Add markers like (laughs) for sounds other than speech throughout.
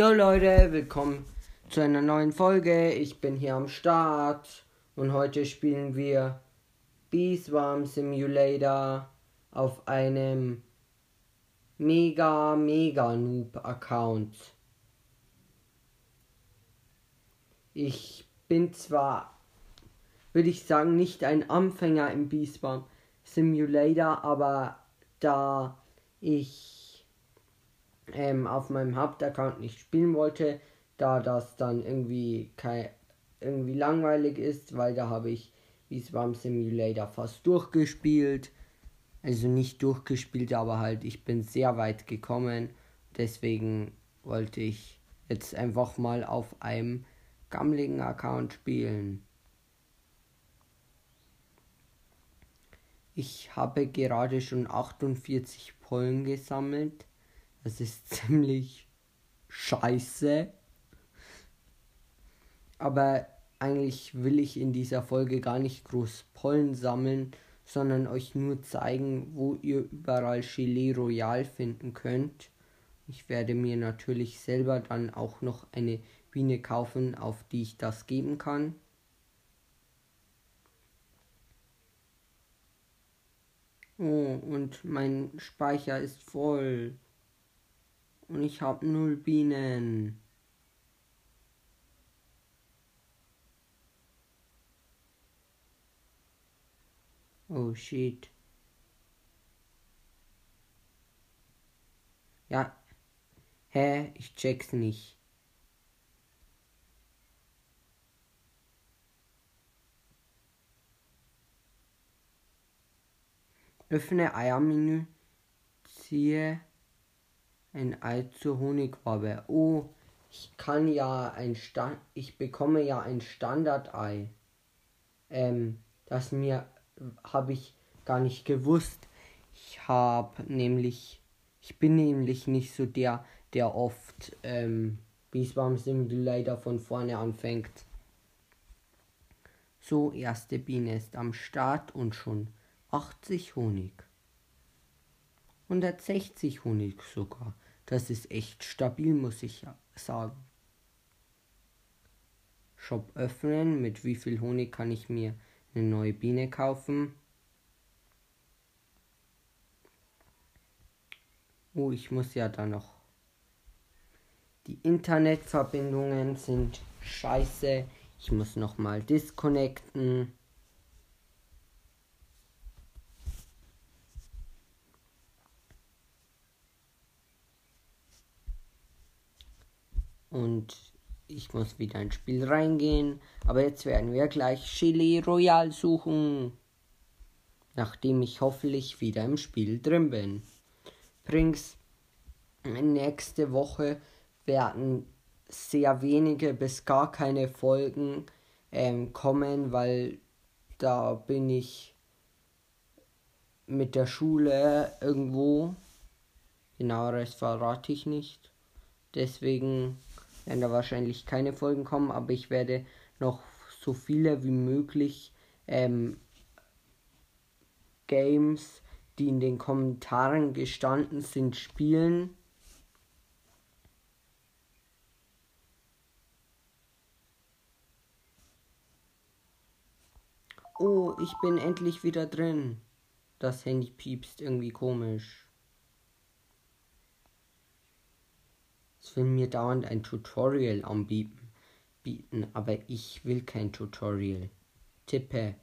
Jo Leute, willkommen zu einer neuen Folge. Ich bin hier am Start und heute spielen wir Beeswarm Simulator auf einem mega mega Noob Account. Ich bin zwar, würde ich sagen, nicht ein Anfänger im Beeswarm Simulator, aber da ich ähm, auf meinem Hauptaccount nicht spielen wollte, da das dann irgendwie kein, irgendwie langweilig ist, weil da habe ich wie Swam Simulator fast durchgespielt. Also nicht durchgespielt, aber halt ich bin sehr weit gekommen. Deswegen wollte ich jetzt einfach mal auf einem gammeligen Account spielen. Ich habe gerade schon 48 Pollen gesammelt. Das ist (laughs) ziemlich scheiße. Aber eigentlich will ich in dieser Folge gar nicht groß Pollen sammeln, sondern euch nur zeigen, wo ihr überall Gelee Royal finden könnt. Ich werde mir natürlich selber dann auch noch eine Biene kaufen, auf die ich das geben kann. Oh, und mein Speicher ist voll. Und ich habe null Bienen. Oh shit. Ja. Hä? Ich check's nicht. Öffne Eiermenü. Ziehe ein Ei zur Honigwabe. Oh, ich kann ja ein Stand, ich bekomme ja ein Standardei. Ähm, das mir habe ich gar nicht gewusst. Ich habe nämlich, ich bin nämlich nicht so der, der oft ähm, Beeswarm Simulator von vorne anfängt. So, erste Biene ist am Start und schon 80 Honig. 160 Honig sogar. Das ist echt stabil, muss ich sagen. Shop öffnen. Mit wie viel Honig kann ich mir eine neue Biene kaufen? Oh, ich muss ja da noch. Die Internetverbindungen sind scheiße. Ich muss noch mal disconnecten. Und ich muss wieder ins Spiel reingehen. Aber jetzt werden wir gleich Chili Royal suchen. Nachdem ich hoffentlich wieder im Spiel drin bin. Übrigens, nächste Woche werden sehr wenige bis gar keine Folgen ähm, kommen, weil da bin ich mit der Schule irgendwo. Genaueres verrate ich nicht. Deswegen werden da wahrscheinlich keine Folgen kommen, aber ich werde noch so viele wie möglich ähm, Games, die in den Kommentaren gestanden sind, spielen. Oh, ich bin endlich wieder drin. Das Handy piepst irgendwie komisch. Will mir dauernd ein Tutorial anbieten, bieten, aber ich will kein Tutorial. Tippe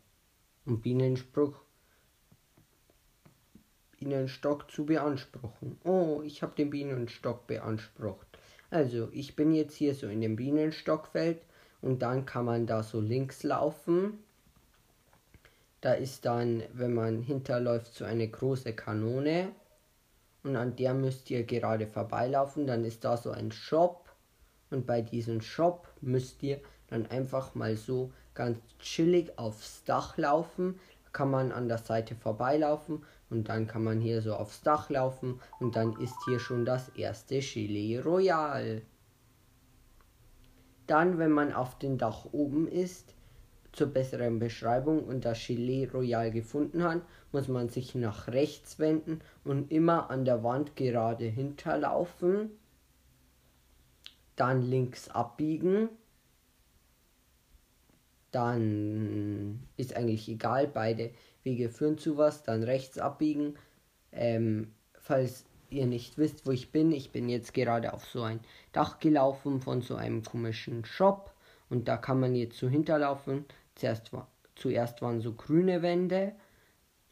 um Bienenspruch Bienenstock zu beanspruchen. Oh, ich habe den Bienenstock beansprucht. Also, ich bin jetzt hier so in dem Bienenstockfeld und dann kann man da so links laufen. Da ist dann, wenn man hinterläuft, so eine große Kanone und an der müsst ihr gerade vorbeilaufen. Dann ist da so ein Shop und bei diesem Shop müsst ihr dann einfach mal so ganz chillig aufs Dach laufen. Kann man an der Seite vorbeilaufen und dann kann man hier so aufs Dach laufen und dann ist hier schon das erste Chili Royal. Dann, wenn man auf dem Dach oben ist, zur besseren Beschreibung und das Gilet Royal gefunden hat, muss man sich nach rechts wenden und immer an der Wand gerade hinterlaufen. dann links abbiegen. Dann ist eigentlich egal, beide Wege führen zu was. Dann rechts abbiegen. Ähm, falls ihr nicht wisst, wo ich bin, ich bin jetzt gerade auf so ein Dach gelaufen von so einem komischen Shop. Und da kann man jetzt so hinterlaufen. Zuerst, zuerst waren so grüne Wände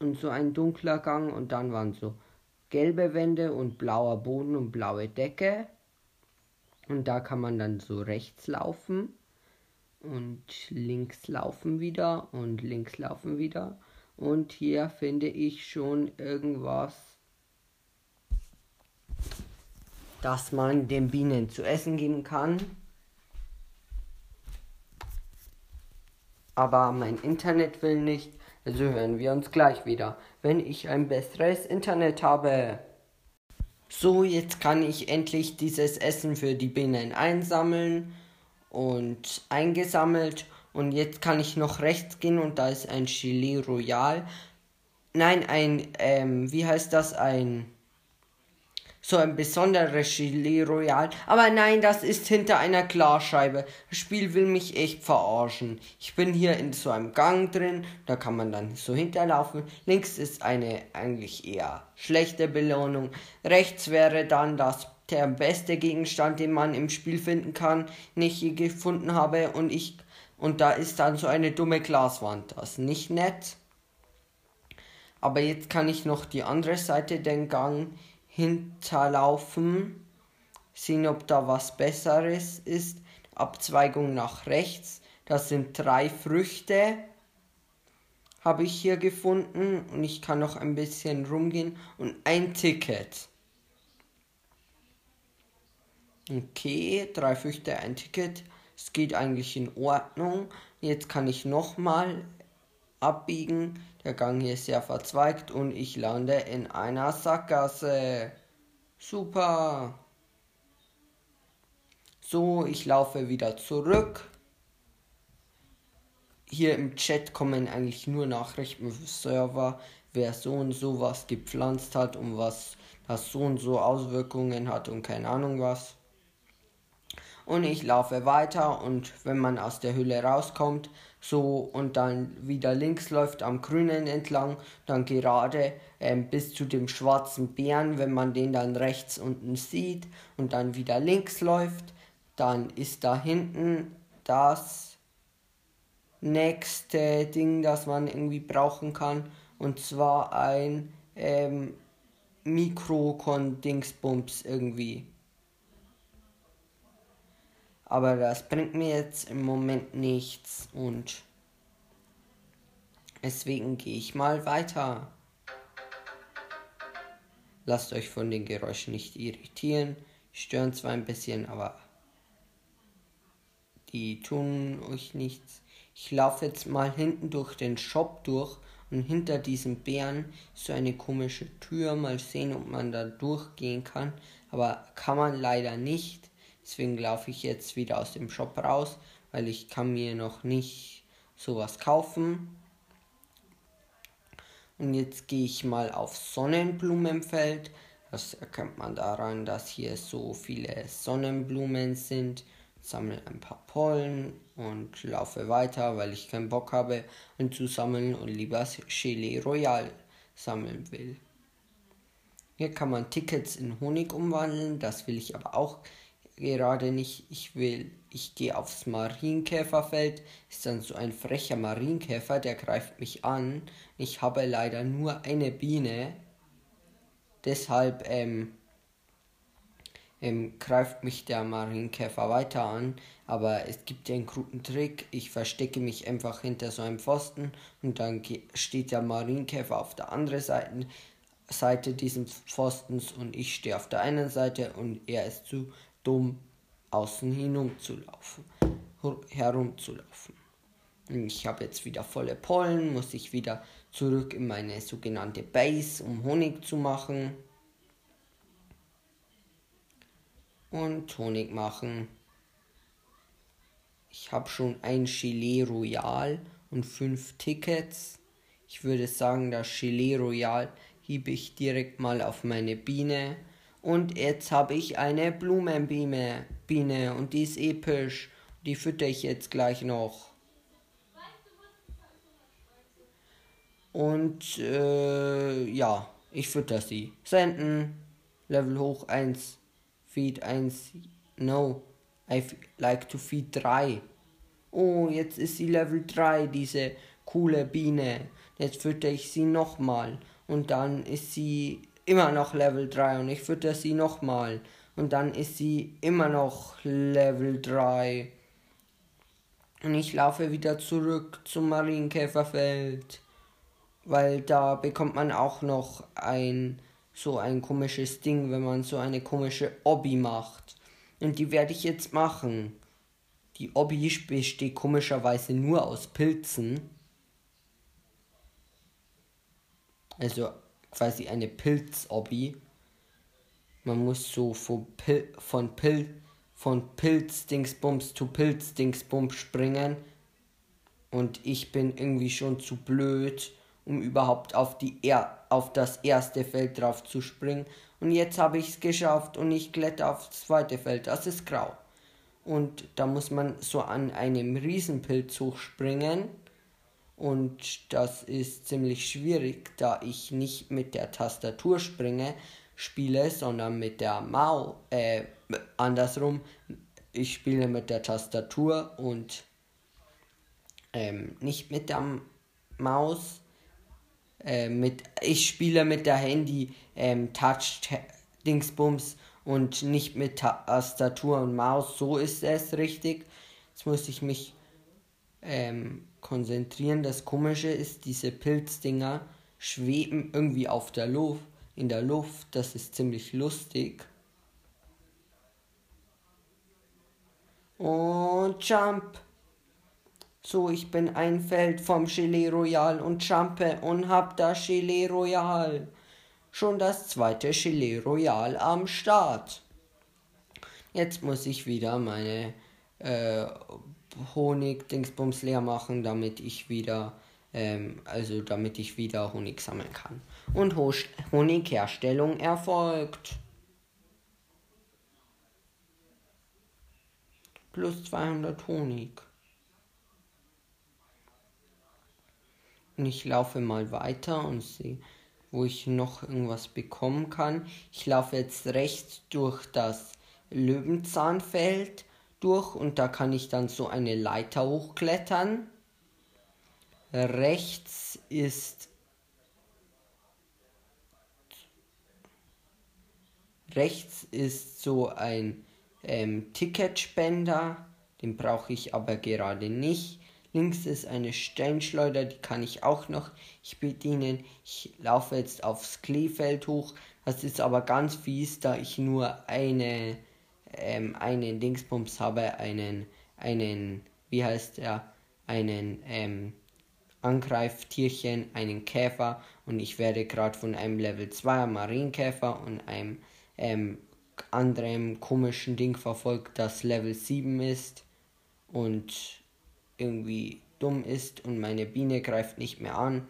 und so ein dunkler Gang. Und dann waren so gelbe Wände und blauer Boden und blaue Decke. Und da kann man dann so rechts laufen und links laufen wieder und links laufen wieder. Und hier finde ich schon irgendwas, das man den Bienen zu essen geben kann. Aber mein Internet will nicht, also hören wir uns gleich wieder, wenn ich ein besseres Internet habe. So, jetzt kann ich endlich dieses Essen für die Bienen einsammeln und eingesammelt. Und jetzt kann ich noch rechts gehen und da ist ein Chili Royal. Nein, ein, ähm, wie heißt das? Ein so ein besonderes Chili Royal. Aber nein, das ist hinter einer Glasscheibe. Das Spiel will mich echt verarschen. Ich bin hier in so einem Gang drin, da kann man dann so hinterlaufen. Links ist eine eigentlich eher schlechte Belohnung. Rechts wäre dann das der beste Gegenstand, den man im Spiel finden kann, den ich je gefunden habe und ich und da ist dann so eine dumme Glaswand. Das ist nicht nett. Aber jetzt kann ich noch die andere Seite den Gang hinterlaufen, sehen, ob da was Besseres ist. Abzweigung nach rechts. Das sind drei Früchte. Habe ich hier gefunden und ich kann noch ein bisschen rumgehen und ein Ticket. Okay, drei Früchte, ein Ticket. Es geht eigentlich in Ordnung. Jetzt kann ich nochmal abbiegen. Der Gang hier ist sehr verzweigt und ich lande in einer Sackgasse. Super. So, ich laufe wieder zurück. Hier im Chat kommen eigentlich nur Nachrichten für Server, wer so und so was gepflanzt hat und was das so und so Auswirkungen hat und keine Ahnung was. Und ich laufe weiter und wenn man aus der Hülle rauskommt, so und dann wieder links läuft am Grünen entlang, dann gerade ähm, bis zu dem schwarzen Bären, wenn man den dann rechts unten sieht und dann wieder links läuft, dann ist da hinten das nächste Ding, das man irgendwie brauchen kann und zwar ein ähm, Mikrokon-Dingsbums irgendwie. Aber das bringt mir jetzt im Moment nichts und deswegen gehe ich mal weiter. Lasst euch von den Geräuschen nicht irritieren. Stören zwar ein bisschen, aber die tun euch nichts. Ich laufe jetzt mal hinten durch den Shop durch und hinter diesem Bären ist so eine komische Tür. Mal sehen, ob man da durchgehen kann. Aber kann man leider nicht. Deswegen laufe ich jetzt wieder aus dem Shop raus, weil ich kann mir noch nicht sowas kaufen. Und jetzt gehe ich mal auf Sonnenblumenfeld. Das erkennt man daran, dass hier so viele Sonnenblumen sind. Sammle ein paar Pollen und laufe weiter, weil ich keinen Bock habe, und zu sammeln und lieber Gelee Royal sammeln will. Hier kann man Tickets in Honig umwandeln, das will ich aber auch gerade nicht. Ich will, ich gehe aufs Marienkäferfeld. Ist dann so ein frecher Marienkäfer, der greift mich an. Ich habe leider nur eine Biene. Deshalb ähm, ähm, greift mich der Marienkäfer weiter an. Aber es gibt ja einen guten Trick. Ich verstecke mich einfach hinter so einem Pfosten und dann steht der Marienkäfer auf der anderen Seite, Seite dieses Pfostens und ich stehe auf der einen Seite und er ist zu dumm außen hinumzulaufen, herumzulaufen. Ich habe jetzt wieder volle Pollen, muss ich wieder zurück in meine sogenannte Base, um Honig zu machen. Und Honig machen. Ich habe schon ein Gelee Royal und fünf Tickets. Ich würde sagen, das Gelee Royal hiebe ich direkt mal auf meine Biene Und jetzt habe ich eine Blumenbiene Biene, und die ist episch. Die fütter ich jetzt gleich noch. Und äh, ja, ich fütter sie. Senden. Level hoch 1. Feed 1. No. I like to feed 3. Oh, jetzt ist sie Level 3, diese coole Biene. Jetzt fütter ich sie nochmal. Und dann ist sie immer noch Level 3 und ich fütter sie nochmal. Und dann ist sie immer noch Level 3. Und ich laufe wieder zurück zum Marienkäferfeld. Weil da bekommt man auch noch ein so ein komisches Ding, wenn man so eine komische Obby macht. Und die werde ich jetzt machen. Die Obby besteht komischerweise nur aus Pilzen. Also quasi eine Pilz-Obby. Man muss so von, Pil von, Pil von Pilz-Dingsbums zu Pilz-Dingsbums springen. Und ich bin irgendwie schon zu blöd, um überhaupt auf, die er auf das erste Feld drauf zu springen. Und jetzt habe ich es geschafft und ich kletter aufs zweite Feld. Das ist grau. Und da muss man so an einem Riesenpilz hochspringen und das ist ziemlich schwierig, da ich nicht mit der Tastatur springe, spiele, sondern mit der Maus, äh, andersrum, ich spiele mit der Tastatur und ähm, nicht mit der Maus, äh, mit, ich spiele mit der Handy ähm, Touch Dingsbums und nicht mit Tastatur und Maus, so ist es richtig. Jetzt muss ich mich ähm, konzentrieren. Das Komische ist, diese Pilzdinger schweben irgendwie auf der Luft, in der Luft. Das ist ziemlich lustig. Und Jump. So, ich bin ein Feld vom Gelee Royal und jumpe und hab das Gelee Royal. Schon das zweite Gelee Royal am Start. Jetzt muss ich wieder meine äh, Honig-Dingsbums leer machen, damit ich wieder, ähm, also damit ich wieder Honig sammeln kann. Und Ho Honigherstellung erfolgt. Plus 200 Honig. Und ich laufe mal weiter und sehe, wo ich noch irgendwas bekommen kann. Ich laufe jetzt rechts durch das Löwenzahnfeld durch und da kann ich dann so eine Leiter hochklettern. Rechts ist rechts ist so ein ähm, Ticketspender, den brauche ich aber gerade nicht. Links ist eine Steinschleuder, die kann ich auch noch ich bedienen. Ich laufe jetzt aufs Kleefeld hoch. Das ist aber ganz fies, da ich nur eine ähm, einen Dingsbums habe, einen, einen, wie heißt er, einen ähm, Angreiftierchen, einen Käfer und ich werde gerade von einem Level 2 Marienkäfer und einem ähm, anderen komischen Ding verfolgt, das Level 7 ist und irgendwie dumm ist und meine Biene greift nicht mehr an.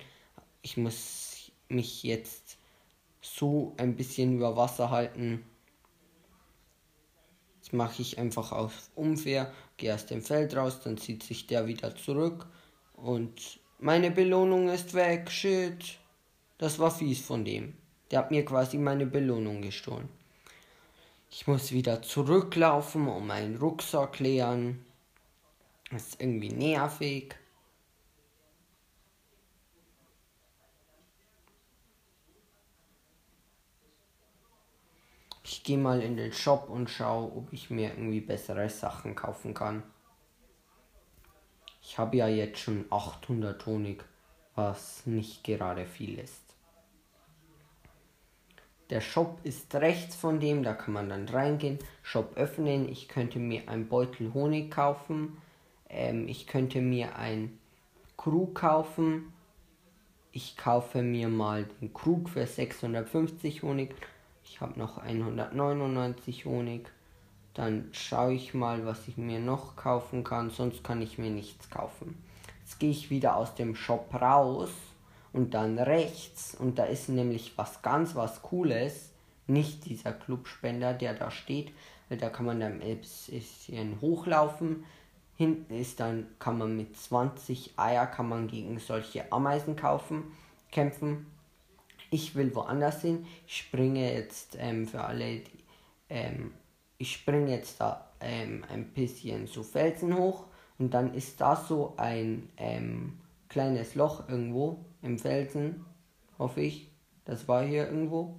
Ich muss mich jetzt so ein bisschen über Wasser halten. Das mache ich einfach auf unfair, gehe aus dem Feld raus, dann zieht sich der wieder zurück und meine Belohnung ist weg. Shit. Das war fies von dem. Der hat mir quasi meine Belohnung gestohlen. Ich muss wieder zurücklaufen, um meinen Rucksack leeren. Das ist irgendwie nervig. Ich gehe mal in den Shop und schaue, ob ich mir irgendwie bessere Sachen kaufen kann. Ich habe ja jetzt schon 800 Honig, was nicht gerade viel ist. Der Shop ist rechts von dem, da kann man dann reingehen, Shop öffnen. Ich könnte mir einen Beutel Honig kaufen. Ähm, ich könnte mir ein Krug kaufen. Ich kaufe mir mal den Krug für 650 Honig ich habe noch 199 Honig. Dann schaue ich mal, was ich mir noch kaufen kann. Sonst kann ich mir nichts kaufen. Jetzt gehe ich wieder aus dem Shop raus und dann rechts. Und da ist nämlich was ganz was Cooles. nicht dieser Clubspender, der da steht, weil da kann man dann ein bisschen hochlaufen. Hinten ist dann, kann man mit 20 Eier kann man gegen solche Ameisen kaufen, kämpfen. Ich will woanders hin. Ich springe jetzt ähm, für alle, die, ähm, ich springe jetzt da ähm, ein bisschen so Felsen hoch und dann ist da so ein ähm, kleines Loch irgendwo im Felsen, hoffe ich. Das war hier irgendwo.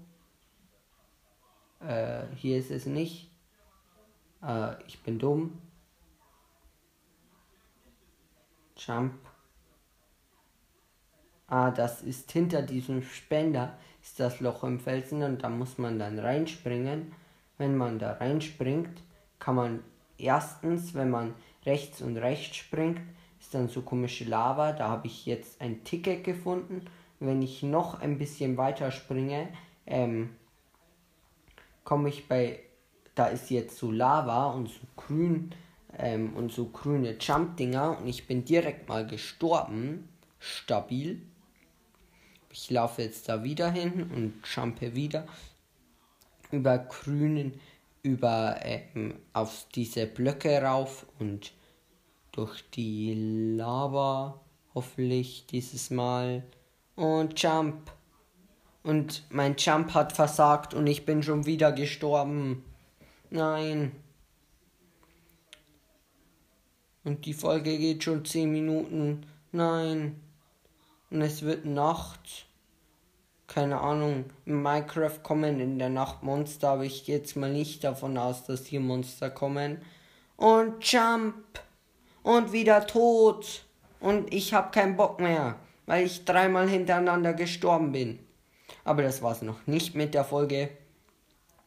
Äh, hier ist es nicht. Äh, ich bin dumm. Jump. Ah, das ist hinter diesem Spender, ist das Loch im Felsen und da muss man dann reinspringen. Wenn man da reinspringt, kann man erstens, wenn man rechts und rechts springt, ist dann so komische Lava. Da habe ich jetzt ein Ticket gefunden. Wenn ich noch ein bisschen weiter springe, ähm, komme ich bei, da ist jetzt so Lava und so grün ähm, und so grüne Jump-Dinger und ich bin direkt mal gestorben. Stabil. Ich laufe jetzt da wieder hin und jumpe wieder über grünen, über ähm, auf diese Blöcke rauf und durch die Lava hoffentlich dieses Mal und Jump. Und mein Jump hat versagt und ich bin schon wieder gestorben. Nein. Und die Folge geht schon 10 Minuten. Nein. Und es wird Nacht. Keine Ahnung. In Minecraft kommen in der Nacht Monster, aber ich gehe jetzt mal nicht davon aus, dass hier Monster kommen. Und Jump. Und wieder tot. Und ich habe keinen Bock mehr, weil ich dreimal hintereinander gestorben bin. Aber das war's noch nicht mit der Folge.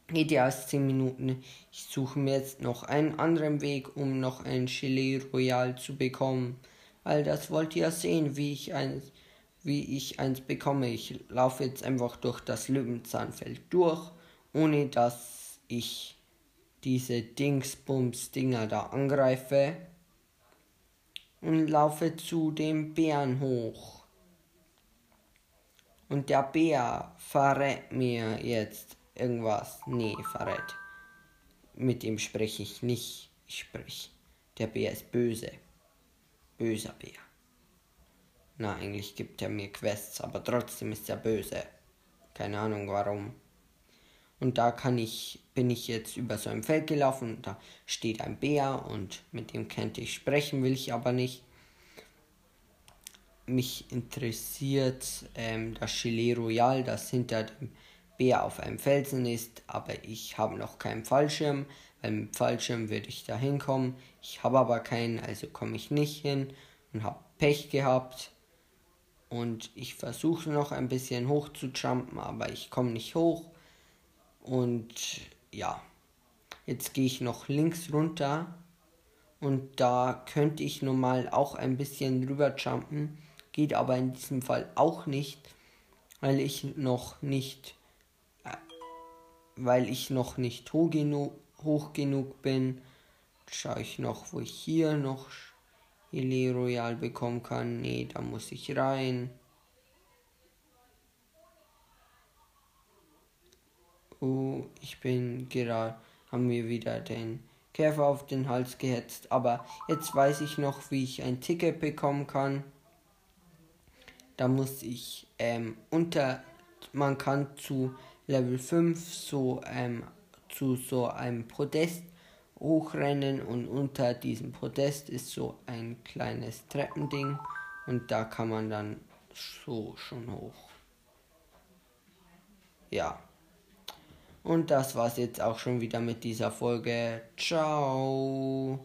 Geht ja erst 10 Minuten. Ich suche mir jetzt noch einen anderen Weg, um noch ein Chili Royal zu bekommen. Weil das wollt ihr sehen, wie ich eins, wie ich eins bekomme. Ich laufe jetzt einfach durch das Löwenzahnfeld durch, ohne dass ich diese Dingsbums-Dinger da angreife. Und laufe zu dem Bären hoch. Und der Bär verrät mir jetzt irgendwas. Nee, verrät. Mit dem spreche ich nicht. Ich spreche. Der Bär ist böse. Böser Bär. Na, eigentlich gibt er mir Quests, aber trotzdem ist er böse. Keine Ahnung warum. Und da kann ich, bin ich jetzt über so ein Feld gelaufen und da steht ein Bär und mit dem könnte ich sprechen, will ich aber nicht mich interessiert ähm, das Chile Royal, das hinter dem Bär auf einem Felsen ist, aber ich habe noch keinen Fallschirm, weil mit Fallschirm würde ich da hinkommen. Ich habe aber keinen, also komme ich nicht hin und habe Pech gehabt. Und ich versuche noch ein bisschen hoch zu jumpen, aber ich komme nicht hoch. Und ja, jetzt gehe ich noch links runter. Und da könnte ich normal auch ein bisschen drüber jumpen geht aber in diesem Fall auch nicht, weil ich noch nicht, äh, weil ich noch nicht hoch genug, hoch genug bin. Schaue ich noch, wo ich hier noch Ile Royal bekommen kann. Nee, da muss ich rein. Oh, ich bin gerade, haben wir wieder den Käfer auf den Hals gehetzt. Aber jetzt weiß ich noch, wie ich ein Ticket bekommen kann. Da muss ich ähm, unter, man kann zu Level 5 so ähm, zu so einem Podest hochrennen und unter diesem Podest ist so ein kleines Treppending und da kann man dann so schon hoch. Ja. Und das war's jetzt auch schon wieder mit dieser Folge. Ciao.